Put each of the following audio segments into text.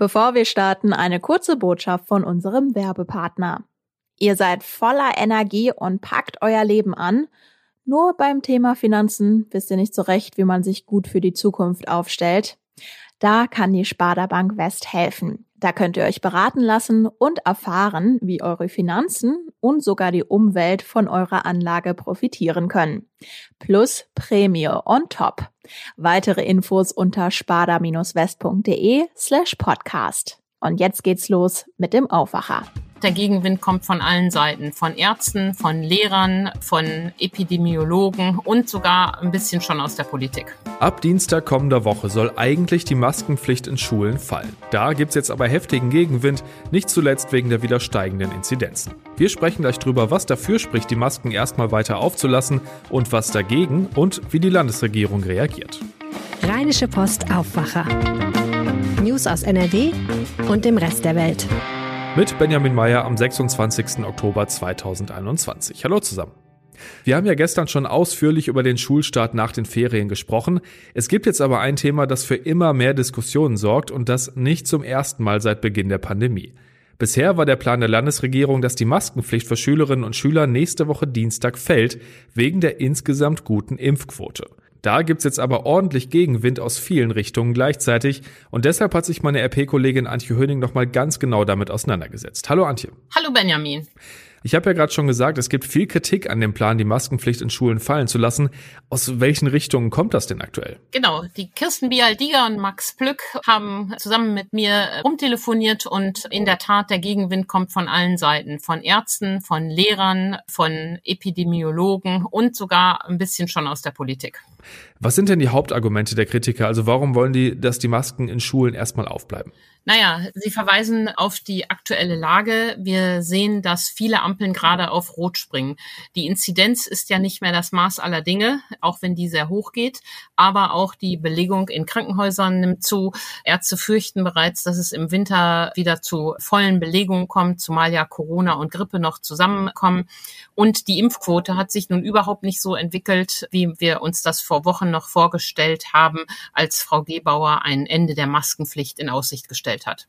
Bevor wir starten, eine kurze Botschaft von unserem Werbepartner. Ihr seid voller Energie und packt euer Leben an. Nur beim Thema Finanzen wisst ihr nicht so recht, wie man sich gut für die Zukunft aufstellt. Da kann die Sparda Bank West helfen. Da könnt ihr euch beraten lassen und erfahren, wie eure Finanzen und sogar die Umwelt von eurer Anlage profitieren können. Plus Prämie on top. Weitere Infos unter sparda-west.de slash podcast. Und jetzt geht's los mit dem Aufwacher. Der Gegenwind kommt von allen Seiten, von Ärzten, von Lehrern, von Epidemiologen und sogar ein bisschen schon aus der Politik. Ab Dienstag kommender Woche soll eigentlich die Maskenpflicht in Schulen fallen. Da gibt's jetzt aber heftigen Gegenwind, nicht zuletzt wegen der wieder steigenden Inzidenzen. Wir sprechen gleich drüber, was dafür spricht, die Masken erstmal weiter aufzulassen und was dagegen und wie die Landesregierung reagiert. Rheinische Post Aufwacher. News aus NRW und dem Rest der Welt mit Benjamin Meyer am 26. Oktober 2021. Hallo zusammen. Wir haben ja gestern schon ausführlich über den Schulstart nach den Ferien gesprochen. Es gibt jetzt aber ein Thema, das für immer mehr Diskussionen sorgt und das nicht zum ersten Mal seit Beginn der Pandemie. Bisher war der Plan der Landesregierung, dass die Maskenpflicht für Schülerinnen und Schüler nächste Woche Dienstag fällt, wegen der insgesamt guten Impfquote. Da gibt's jetzt aber ordentlich Gegenwind aus vielen Richtungen gleichzeitig und deshalb hat sich meine RP-Kollegin Antje Höning nochmal ganz genau damit auseinandergesetzt. Hallo Antje. Hallo Benjamin. Ich habe ja gerade schon gesagt, es gibt viel Kritik an dem Plan, die Maskenpflicht in Schulen fallen zu lassen. Aus welchen Richtungen kommt das denn aktuell? Genau, die Kirsten Bialdiger und Max Plück haben zusammen mit mir rumtelefoniert und in der Tat der Gegenwind kommt von allen Seiten, von Ärzten, von Lehrern, von Epidemiologen und sogar ein bisschen schon aus der Politik. Was sind denn die Hauptargumente der Kritiker? Also warum wollen die, dass die Masken in Schulen erstmal aufbleiben? Naja, Sie verweisen auf die aktuelle Lage. Wir sehen, dass viele Ampeln gerade auf Rot springen. Die Inzidenz ist ja nicht mehr das Maß aller Dinge, auch wenn die sehr hoch geht. Aber auch die Belegung in Krankenhäusern nimmt zu. Ärzte fürchten bereits, dass es im Winter wieder zu vollen Belegungen kommt, zumal ja Corona und Grippe noch zusammenkommen. Und die Impfquote hat sich nun überhaupt nicht so entwickelt, wie wir uns das vor Wochen noch vorgestellt haben, als Frau Gebauer ein Ende der Maskenpflicht in Aussicht gestellt hat.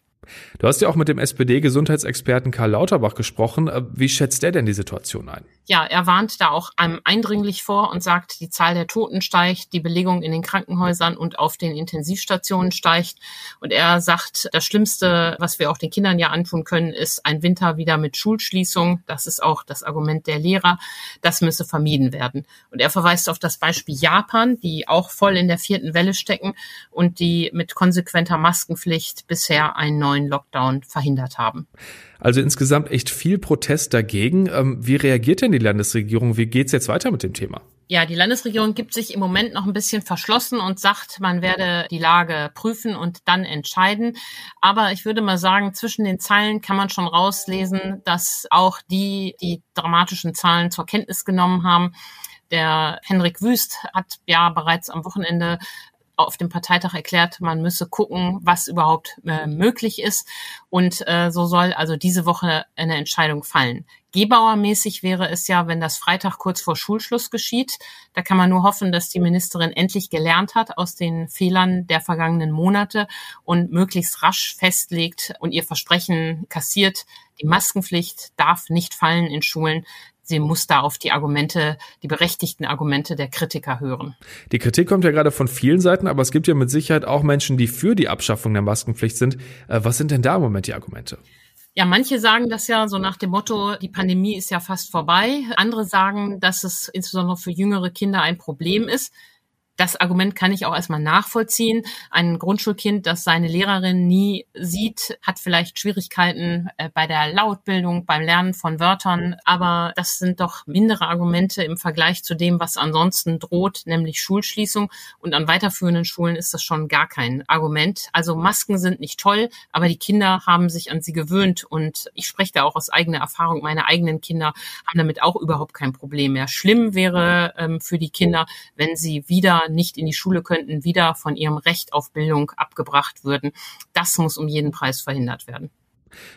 Du hast ja auch mit dem SPD-Gesundheitsexperten Karl Lauterbach gesprochen. Äh, wie schätzt er denn die Situation ein? Ja, er warnt da auch eindringlich vor und sagt, die Zahl der Toten steigt, die Belegung in den Krankenhäusern und auf den Intensivstationen steigt. Und er sagt, das Schlimmste, was wir auch den Kindern ja antun können, ist ein Winter wieder mit Schulschließung. Das ist auch das Argument der Lehrer. Das müsse vermieden werden. Und er verweist auf das Beispiel Japan, die auch voll in der vierten Welle stecken und die mit konsequenter Maskenpflicht bisher einen neuen neuen Lockdown verhindert haben. Also insgesamt echt viel Protest dagegen. Ähm, wie reagiert denn die Landesregierung? Wie geht's jetzt weiter mit dem Thema? Ja, die Landesregierung gibt sich im Moment noch ein bisschen verschlossen und sagt, man werde die Lage prüfen und dann entscheiden. Aber ich würde mal sagen, zwischen den Zeilen kann man schon rauslesen, dass auch die die dramatischen Zahlen zur Kenntnis genommen haben. Der Henrik Wüst hat ja bereits am Wochenende auf dem Parteitag erklärt, man müsse gucken, was überhaupt äh, möglich ist. Und äh, so soll also diese Woche eine Entscheidung fallen. Gebauermäßig wäre es ja, wenn das Freitag kurz vor Schulschluss geschieht. Da kann man nur hoffen, dass die Ministerin endlich gelernt hat aus den Fehlern der vergangenen Monate und möglichst rasch festlegt und ihr Versprechen kassiert, die Maskenpflicht darf nicht fallen in Schulen sie muss da auf die Argumente, die berechtigten Argumente der Kritiker hören. Die Kritik kommt ja gerade von vielen Seiten, aber es gibt ja mit Sicherheit auch Menschen, die für die Abschaffung der Maskenpflicht sind. Äh, was sind denn da im Moment die Argumente? Ja, manche sagen das ja so nach dem Motto, die Pandemie ist ja fast vorbei. Andere sagen, dass es insbesondere für jüngere Kinder ein Problem ist das Argument kann ich auch erstmal nachvollziehen. Ein Grundschulkind, das seine Lehrerin nie sieht, hat vielleicht Schwierigkeiten äh, bei der Lautbildung, beim Lernen von Wörtern. Aber das sind doch mindere Argumente im Vergleich zu dem, was ansonsten droht, nämlich Schulschließung. Und an weiterführenden Schulen ist das schon gar kein Argument. Also Masken sind nicht toll, aber die Kinder haben sich an sie gewöhnt. Und ich spreche da auch aus eigener Erfahrung. Meine eigenen Kinder haben damit auch überhaupt kein Problem mehr. Schlimm wäre ähm, für die Kinder, wenn sie wieder nicht in die Schule könnten, wieder von ihrem Recht auf Bildung abgebracht würden. Das muss um jeden Preis verhindert werden.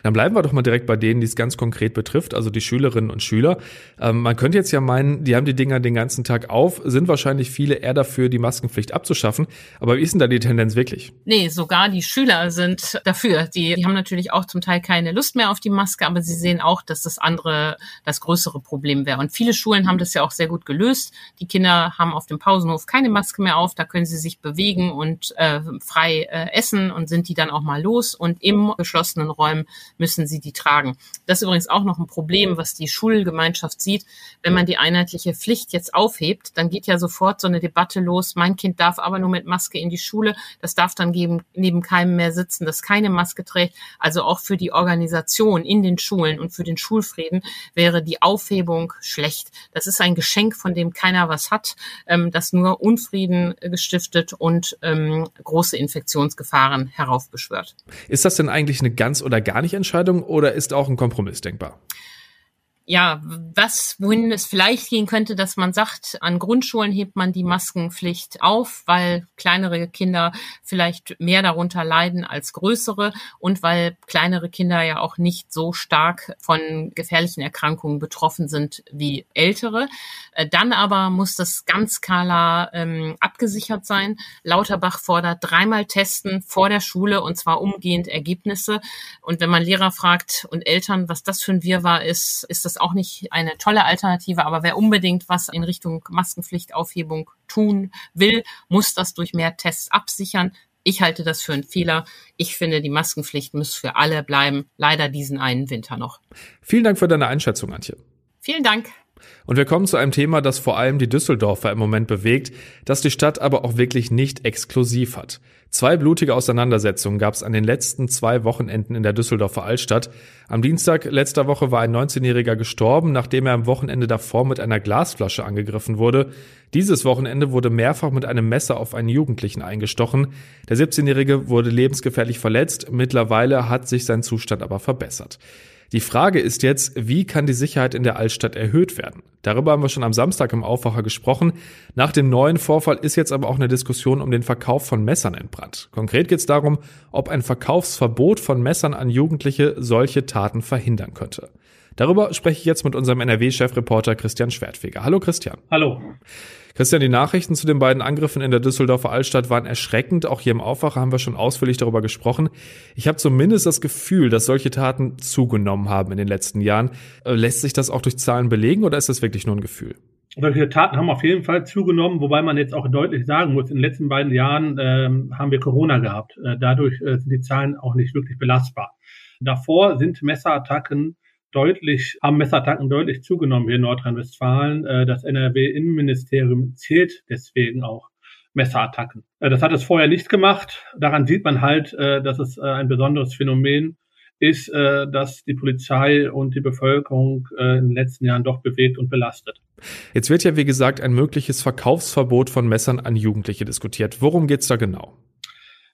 Dann bleiben wir doch mal direkt bei denen, die es ganz konkret betrifft, also die Schülerinnen und Schüler. Ähm, man könnte jetzt ja meinen, die haben die Dinger den ganzen Tag auf, sind wahrscheinlich viele eher dafür, die Maskenpflicht abzuschaffen. Aber wie ist denn da die Tendenz wirklich? Nee, sogar die Schüler sind dafür. Die, die haben natürlich auch zum Teil keine Lust mehr auf die Maske, aber sie sehen auch, dass das andere das größere Problem wäre. Und viele Schulen haben das ja auch sehr gut gelöst. Die Kinder haben auf dem Pausenhof keine Maske mehr auf, da können sie sich bewegen und äh, frei äh, essen und sind die dann auch mal los. Und im geschlossenen Räumen müssen sie die tragen. Das ist übrigens auch noch ein Problem, was die Schulgemeinschaft sieht. Wenn man die einheitliche Pflicht jetzt aufhebt, dann geht ja sofort so eine Debatte los. Mein Kind darf aber nur mit Maske in die Schule. Das darf dann geben, neben keinem mehr sitzen, das keine Maske trägt. Also auch für die Organisation in den Schulen und für den Schulfrieden wäre die Aufhebung schlecht. Das ist ein Geschenk, von dem keiner was hat, ähm, das nur Unfrieden gestiftet und ähm, große Infektionsgefahren heraufbeschwört. Ist das denn eigentlich eine ganz oder gar nicht Entscheidung oder ist auch ein Kompromiss denkbar? Ja, was, wohin es vielleicht gehen könnte, dass man sagt, an Grundschulen hebt man die Maskenpflicht auf, weil kleinere Kinder vielleicht mehr darunter leiden als größere und weil kleinere Kinder ja auch nicht so stark von gefährlichen Erkrankungen betroffen sind wie ältere. Äh, dann aber muss das ganz klar ähm, abgesichert sein. Lauterbach fordert dreimal testen vor der Schule und zwar umgehend Ergebnisse. Und wenn man Lehrer fragt und Eltern, was das für ein Wirrwarr ist, ist das auch nicht eine tolle Alternative, aber wer unbedingt was in Richtung Maskenpflichtaufhebung tun will, muss das durch mehr Tests absichern. Ich halte das für einen Fehler. Ich finde, die Maskenpflicht muss für alle bleiben. Leider diesen einen Winter noch. Vielen Dank für deine Einschätzung, Antje. Vielen Dank. Und wir kommen zu einem Thema, das vor allem die Düsseldorfer im Moment bewegt, das die Stadt aber auch wirklich nicht exklusiv hat. Zwei blutige Auseinandersetzungen gab es an den letzten zwei Wochenenden in der Düsseldorfer Altstadt. Am Dienstag letzter Woche war ein 19-Jähriger gestorben, nachdem er am Wochenende davor mit einer Glasflasche angegriffen wurde. Dieses Wochenende wurde mehrfach mit einem Messer auf einen Jugendlichen eingestochen. Der 17-Jährige wurde lebensgefährlich verletzt. Mittlerweile hat sich sein Zustand aber verbessert. Die Frage ist jetzt, wie kann die Sicherheit in der Altstadt erhöht werden? Darüber haben wir schon am Samstag im Aufwacher gesprochen. Nach dem neuen Vorfall ist jetzt aber auch eine Diskussion um den Verkauf von Messern entbrannt. Konkret geht es darum, ob ein Verkaufsverbot von Messern an Jugendliche solche Taten verhindern könnte. Darüber spreche ich jetzt mit unserem NRW-Chefreporter Christian Schwertfeger. Hallo Christian. Hallo. Christian, die Nachrichten zu den beiden Angriffen in der Düsseldorfer Altstadt waren erschreckend. Auch hier im Aufwacher haben wir schon ausführlich darüber gesprochen. Ich habe zumindest das Gefühl, dass solche Taten zugenommen haben in den letzten Jahren. Äh, lässt sich das auch durch Zahlen belegen oder ist das wirklich nur ein Gefühl? Solche Taten haben auf jeden Fall zugenommen, wobei man jetzt auch deutlich sagen muss, in den letzten beiden Jahren ähm, haben wir Corona gehabt. Äh, dadurch äh, sind die Zahlen auch nicht wirklich belastbar. Davor sind Messerattacken deutlich, haben Messerattacken deutlich zugenommen hier in Nordrhein-Westfalen. Äh, das NRW-Innenministerium zählt deswegen auch Messerattacken. Äh, das hat es vorher nicht gemacht. Daran sieht man halt, äh, dass es ein besonderes Phänomen ist, dass die Polizei und die Bevölkerung in den letzten Jahren doch bewegt und belastet. Jetzt wird ja, wie gesagt, ein mögliches Verkaufsverbot von Messern an Jugendliche diskutiert. Worum geht's da genau?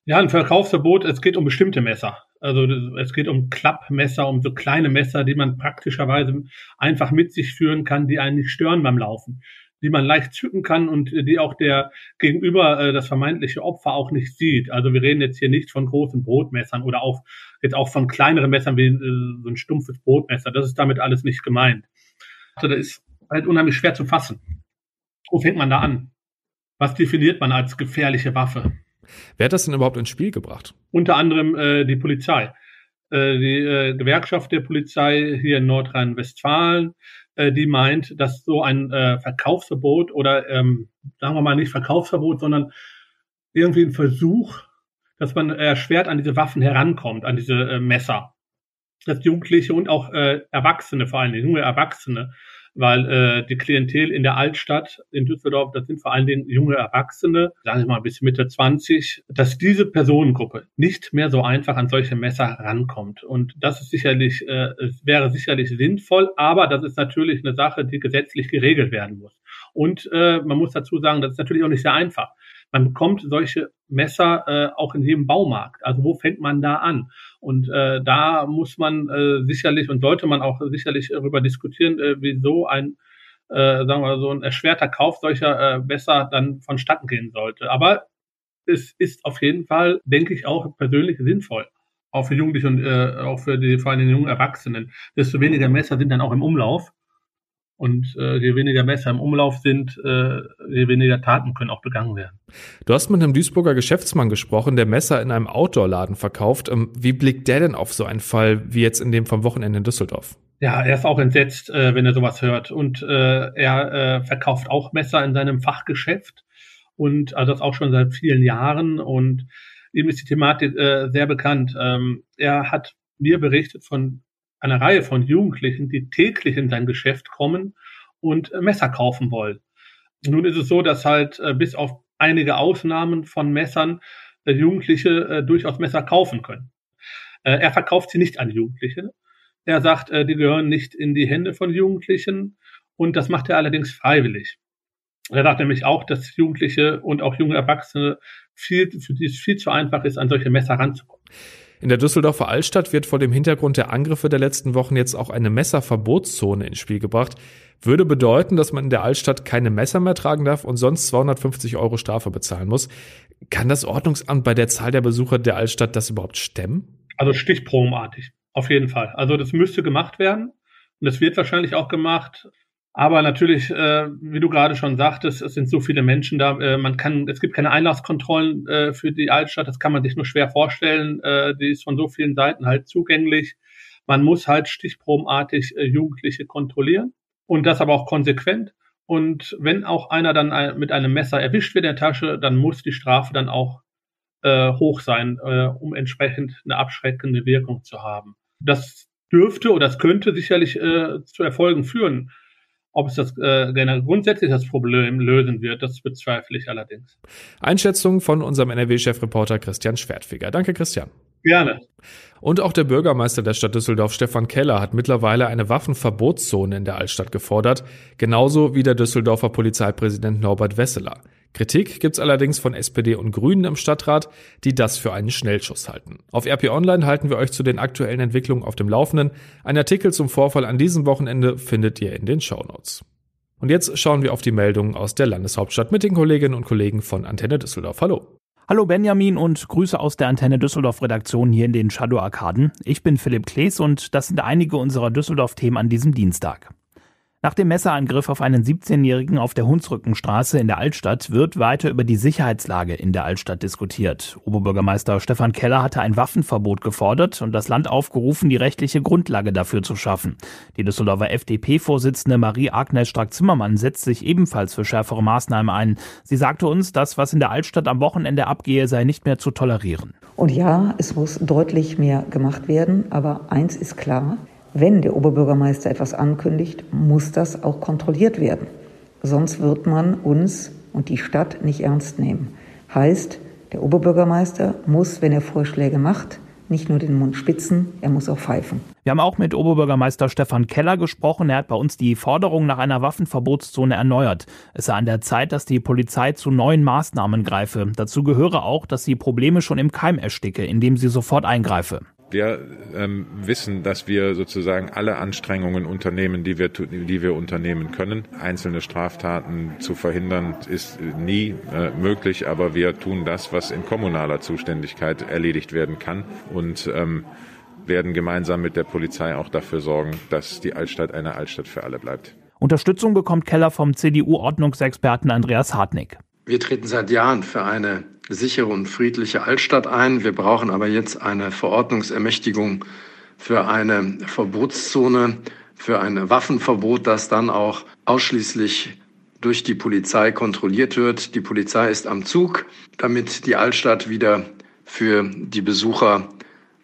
Ja, ein Verkaufsverbot, es geht um bestimmte Messer. Also es geht um Klappmesser, um so kleine Messer, die man praktischerweise einfach mit sich führen kann, die einen nicht stören beim Laufen, die man leicht zücken kann und die auch der gegenüber äh, das vermeintliche Opfer auch nicht sieht. Also wir reden jetzt hier nicht von großen Brotmessern oder auch jetzt auch von kleineren Messern wie äh, so ein stumpfes Brotmesser. Das ist damit alles nicht gemeint. Also das ist halt unheimlich schwer zu fassen. Wo fängt man da an? Was definiert man als gefährliche Waffe? Wer hat das denn überhaupt ins Spiel gebracht? Unter anderem äh, die Polizei. Äh, die äh, Gewerkschaft der Polizei hier in Nordrhein-Westfalen, äh, die meint, dass so ein äh, Verkaufsverbot oder ähm, sagen wir mal nicht Verkaufsverbot, sondern irgendwie ein Versuch, dass man erschwert an diese Waffen herankommt, an diese äh, Messer. Dass Jugendliche und auch Erwachsene, vor allem junge Erwachsene, weil äh, die Klientel in der Altstadt in Düsseldorf, das sind vor allen Dingen junge Erwachsene, sagen wir mal bis Mitte 20, dass diese Personengruppe nicht mehr so einfach an solche Messer rankommt. Und das ist sicherlich, äh, es wäre sicherlich sinnvoll, aber das ist natürlich eine Sache, die gesetzlich geregelt werden muss. Und äh, man muss dazu sagen, das ist natürlich auch nicht sehr einfach. Man bekommt solche Messer äh, auch in jedem Baumarkt. Also wo fängt man da an? Und äh, da muss man äh, sicherlich und sollte man auch sicherlich darüber diskutieren, äh, wieso ein äh, sagen wir so ein erschwerter Kauf solcher äh, Messer dann vonstatten gehen sollte. Aber es ist auf jeden Fall, denke ich, auch persönlich sinnvoll. auch für Jugendliche und äh, auch für die vor allem jungen Erwachsenen, desto weniger Messer sind dann auch im Umlauf. Und äh, je weniger Messer im Umlauf sind, äh, je weniger Taten können auch begangen werden. Du hast mit einem Duisburger Geschäftsmann gesprochen, der Messer in einem Outdoor-Laden verkauft. Ähm, wie blickt der denn auf so einen Fall wie jetzt in dem vom Wochenende in Düsseldorf? Ja, er ist auch entsetzt, äh, wenn er sowas hört. Und äh, er äh, verkauft auch Messer in seinem Fachgeschäft und also das auch schon seit vielen Jahren. Und ihm ist die Thematik äh, sehr bekannt. Ähm, er hat mir berichtet von einer Reihe von Jugendlichen, die täglich in sein Geschäft kommen und äh, Messer kaufen wollen. Nun ist es so, dass halt äh, bis auf einige Ausnahmen von Messern äh, Jugendliche durchaus Messer kaufen können. Er verkauft sie nicht an Jugendliche. Er sagt, die gehören nicht in die Hände von Jugendlichen und das macht er allerdings freiwillig. Er sagt nämlich auch, dass Jugendliche und auch junge Erwachsene viel, für die es viel zu einfach ist, an solche Messer ranzukommen. In der Düsseldorfer Altstadt wird vor dem Hintergrund der Angriffe der letzten Wochen jetzt auch eine Messerverbotszone ins Spiel gebracht. Würde bedeuten, dass man in der Altstadt keine Messer mehr tragen darf und sonst 250 Euro Strafe bezahlen muss. Kann das Ordnungsamt bei der Zahl der Besucher der Altstadt das überhaupt stemmen? Also stichprobenartig, auf jeden Fall. Also das müsste gemacht werden und das wird wahrscheinlich auch gemacht. Aber natürlich, äh, wie du gerade schon sagtest, es sind so viele Menschen da. Äh, man kann, es gibt keine Einlasskontrollen äh, für die Altstadt. Das kann man sich nur schwer vorstellen. Äh, die ist von so vielen Seiten halt zugänglich. Man muss halt stichprobenartig äh, Jugendliche kontrollieren und das aber auch konsequent. Und wenn auch einer dann ein, mit einem Messer erwischt wird in der Tasche, dann muss die Strafe dann auch äh, hoch sein, äh, um entsprechend eine abschreckende Wirkung zu haben. Das dürfte oder das könnte sicherlich äh, zu Erfolgen führen. Ob es das äh, grundsätzlich das Problem lösen wird, das bezweifle ich allerdings. Einschätzung von unserem NRW-Chefreporter Christian Schwertfeger. Danke, Christian. Gerne. Und auch der Bürgermeister der Stadt Düsseldorf, Stefan Keller, hat mittlerweile eine Waffenverbotszone in der Altstadt gefordert, genauso wie der Düsseldorfer Polizeipräsident Norbert Wesseler. Kritik gibt's allerdings von SPD und Grünen im Stadtrat, die das für einen Schnellschuss halten. Auf RP Online halten wir euch zu den aktuellen Entwicklungen auf dem Laufenden. Ein Artikel zum Vorfall an diesem Wochenende findet ihr in den Shownotes. Und jetzt schauen wir auf die Meldungen aus der Landeshauptstadt mit den Kolleginnen und Kollegen von Antenne Düsseldorf. Hallo. Hallo Benjamin und Grüße aus der Antenne Düsseldorf Redaktion hier in den Shadow Arkaden. Ich bin Philipp Klees und das sind einige unserer Düsseldorf-Themen an diesem Dienstag. Nach dem Messerangriff auf einen 17-Jährigen auf der Hunsrückenstraße in der Altstadt wird weiter über die Sicherheitslage in der Altstadt diskutiert. Oberbürgermeister Stefan Keller hatte ein Waffenverbot gefordert und das Land aufgerufen, die rechtliche Grundlage dafür zu schaffen. Die Düsseldorfer FDP-Vorsitzende Marie-Agnes Strack-Zimmermann setzt sich ebenfalls für schärfere Maßnahmen ein. Sie sagte uns, das, was in der Altstadt am Wochenende abgehe, sei nicht mehr zu tolerieren. Und ja, es muss deutlich mehr gemacht werden, aber eins ist klar, wenn der Oberbürgermeister etwas ankündigt, muss das auch kontrolliert werden. Sonst wird man uns und die Stadt nicht ernst nehmen. Heißt, der Oberbürgermeister muss, wenn er Vorschläge macht, nicht nur den Mund spitzen, er muss auch pfeifen. Wir haben auch mit Oberbürgermeister Stefan Keller gesprochen. Er hat bei uns die Forderung nach einer Waffenverbotszone erneuert. Es sei an der Zeit, dass die Polizei zu neuen Maßnahmen greife. Dazu gehöre auch, dass sie Probleme schon im Keim ersticke, indem sie sofort eingreife. Wir ähm, wissen, dass wir sozusagen alle Anstrengungen unternehmen, die wir, die wir unternehmen können. Einzelne Straftaten zu verhindern ist nie äh, möglich, aber wir tun das, was in kommunaler Zuständigkeit erledigt werden kann und ähm, werden gemeinsam mit der Polizei auch dafür sorgen, dass die Altstadt eine Altstadt für alle bleibt. Unterstützung bekommt Keller vom CDU-Ordnungsexperten Andreas Hartnick. Wir treten seit Jahren für eine sichere und friedliche Altstadt ein. Wir brauchen aber jetzt eine Verordnungsermächtigung für eine Verbotszone, für ein Waffenverbot, das dann auch ausschließlich durch die Polizei kontrolliert wird. Die Polizei ist am Zug, damit die Altstadt wieder für die Besucher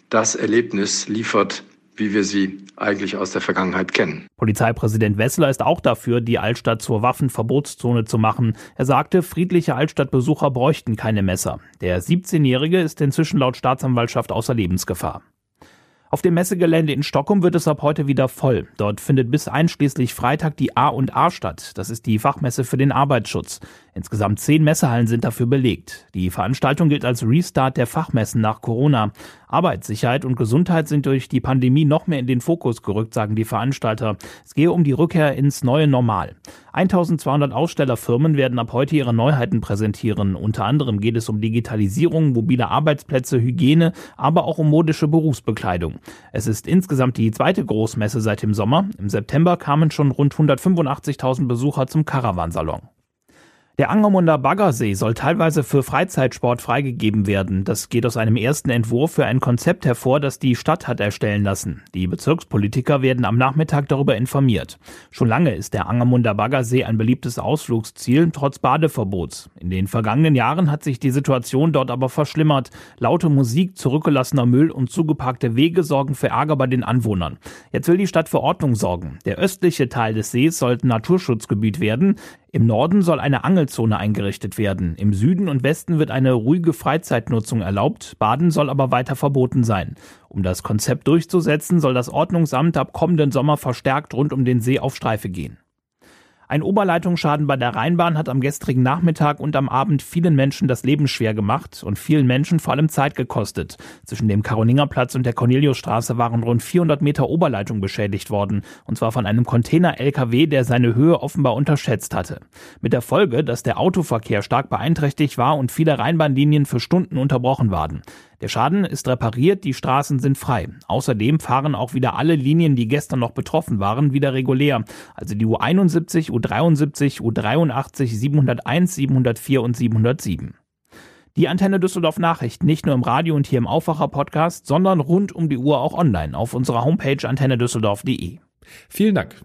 das Erlebnis liefert, wie wir sie eigentlich aus der Vergangenheit kennen. Polizeipräsident Wessler ist auch dafür, die Altstadt zur Waffenverbotszone zu machen. Er sagte, friedliche Altstadtbesucher bräuchten keine Messer. Der 17-Jährige ist inzwischen laut Staatsanwaltschaft außer Lebensgefahr. Auf dem Messegelände in Stockholm wird es ab heute wieder voll. Dort findet bis einschließlich Freitag die A und A statt. Das ist die Fachmesse für den Arbeitsschutz. Insgesamt zehn Messehallen sind dafür belegt. Die Veranstaltung gilt als Restart der Fachmessen nach Corona. Arbeitssicherheit und Gesundheit sind durch die Pandemie noch mehr in den Fokus gerückt, sagen die Veranstalter. Es gehe um die Rückkehr ins neue Normal. 1200 Ausstellerfirmen werden ab heute ihre Neuheiten präsentieren. Unter anderem geht es um Digitalisierung, mobile Arbeitsplätze, Hygiene, aber auch um modische Berufsbekleidung. Es ist insgesamt die zweite Großmesse seit dem Sommer. Im September kamen schon rund 185.000 Besucher zum Caravansalon. Der Angermunder Baggersee soll teilweise für Freizeitsport freigegeben werden. Das geht aus einem ersten Entwurf für ein Konzept hervor, das die Stadt hat erstellen lassen. Die Bezirkspolitiker werden am Nachmittag darüber informiert. Schon lange ist der Angermunder Baggersee ein beliebtes Ausflugsziel, trotz Badeverbots. In den vergangenen Jahren hat sich die Situation dort aber verschlimmert. Laute Musik, zurückgelassener Müll und zugeparkte Wege sorgen für Ärger bei den Anwohnern. Jetzt will die Stadt für Ordnung sorgen. Der östliche Teil des Sees sollte Naturschutzgebiet werden. Im Norden soll eine Angelzone eingerichtet werden. Im Süden und Westen wird eine ruhige Freizeitnutzung erlaubt. Baden soll aber weiter verboten sein. Um das Konzept durchzusetzen, soll das Ordnungsamt ab kommenden Sommer verstärkt rund um den See auf Streife gehen. Ein Oberleitungsschaden bei der Rheinbahn hat am gestrigen Nachmittag und am Abend vielen Menschen das Leben schwer gemacht und vielen Menschen vor allem Zeit gekostet. Zwischen dem Karolingerplatz und der Corneliusstraße waren rund 400 Meter Oberleitung beschädigt worden, und zwar von einem Container-LKW, der seine Höhe offenbar unterschätzt hatte. Mit der Folge, dass der Autoverkehr stark beeinträchtigt war und viele Rheinbahnlinien für Stunden unterbrochen waren. Der Schaden ist repariert, die Straßen sind frei. Außerdem fahren auch wieder alle Linien, die gestern noch betroffen waren, wieder regulär. Also die U71, U73, U83, 701, 704 und 707. Die Antenne Düsseldorf Nachrichten nicht nur im Radio und hier im Aufwacher Podcast, sondern rund um die Uhr auch online auf unserer Homepage antennedüsseldorf.de. Vielen Dank.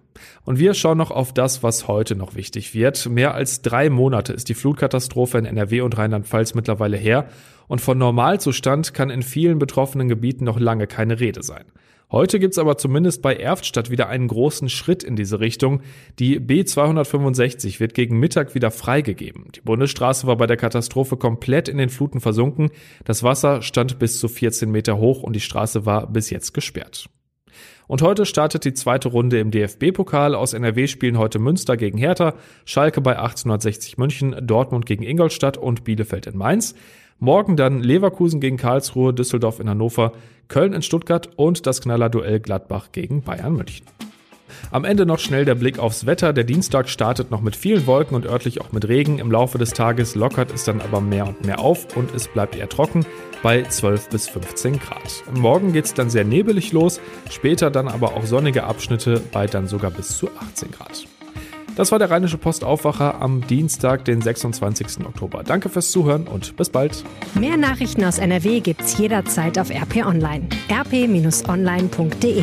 Und wir schauen noch auf das, was heute noch wichtig wird. Mehr als drei Monate ist die Flutkatastrophe in NRW und Rheinland-Pfalz mittlerweile her und von Normalzustand kann in vielen betroffenen Gebieten noch lange keine Rede sein. Heute gibt's aber zumindest bei Erftstadt wieder einen großen Schritt in diese Richtung. Die B265 wird gegen Mittag wieder freigegeben. Die Bundesstraße war bei der Katastrophe komplett in den Fluten versunken. Das Wasser stand bis zu 14 Meter hoch und die Straße war bis jetzt gesperrt. Und heute startet die zweite Runde im DFB-Pokal. Aus NRW spielen heute Münster gegen Hertha, Schalke bei 1860 München, Dortmund gegen Ingolstadt und Bielefeld in Mainz. Morgen dann Leverkusen gegen Karlsruhe, Düsseldorf in Hannover, Köln in Stuttgart und das Knallerduell Gladbach gegen Bayern München. Am Ende noch schnell der Blick aufs Wetter. Der Dienstag startet noch mit vielen Wolken und örtlich auch mit Regen. Im Laufe des Tages lockert es dann aber mehr und mehr auf und es bleibt eher trocken bei 12 bis 15 Grad. Morgen geht es dann sehr nebelig los, später dann aber auch sonnige Abschnitte bei dann sogar bis zu 18 Grad. Das war der Rheinische Postaufwacher am Dienstag, den 26. Oktober. Danke fürs Zuhören und bis bald. Mehr Nachrichten aus NRW gibt's jederzeit auf RP Online. rp-online.de